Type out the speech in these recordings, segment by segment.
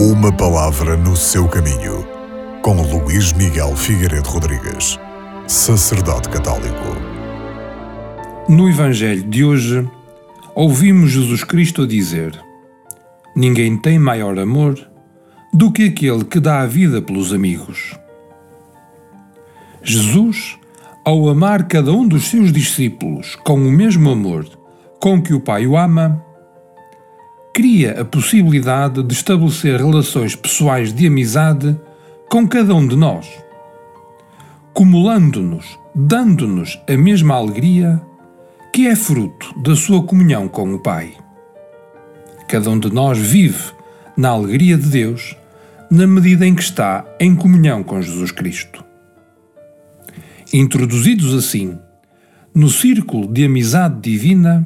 Uma palavra no seu caminho, com Luís Miguel Figueiredo Rodrigues, sacerdote católico. No Evangelho de hoje, ouvimos Jesus Cristo dizer: Ninguém tem maior amor do que aquele que dá a vida pelos amigos. Jesus, ao amar cada um dos seus discípulos com o mesmo amor com que o Pai o ama, cria a possibilidade de estabelecer relações pessoais de amizade com cada um de nós, cumulando-nos, dando-nos a mesma alegria que é fruto da sua comunhão com o Pai. Cada um de nós vive na alegria de Deus na medida em que está em comunhão com Jesus Cristo. Introduzidos assim no círculo de amizade divina,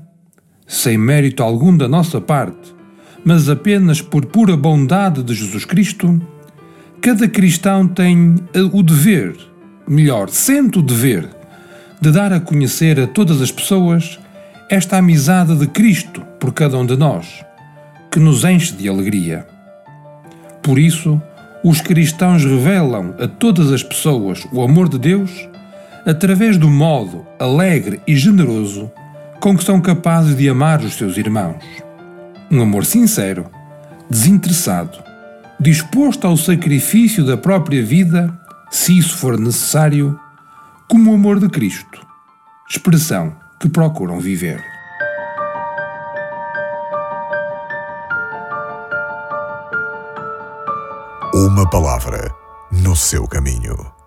sem mérito algum da nossa parte, mas apenas por pura bondade de Jesus Cristo, cada cristão tem o dever, melhor, sente o dever, de dar a conhecer a todas as pessoas esta amizade de Cristo por cada um de nós, que nos enche de alegria. Por isso, os cristãos revelam a todas as pessoas o amor de Deus através do modo alegre e generoso com que são capazes de amar os seus irmãos. Um amor sincero, desinteressado, disposto ao sacrifício da própria vida, se isso for necessário, como o amor de Cristo, expressão que procuram viver. Uma palavra no seu caminho.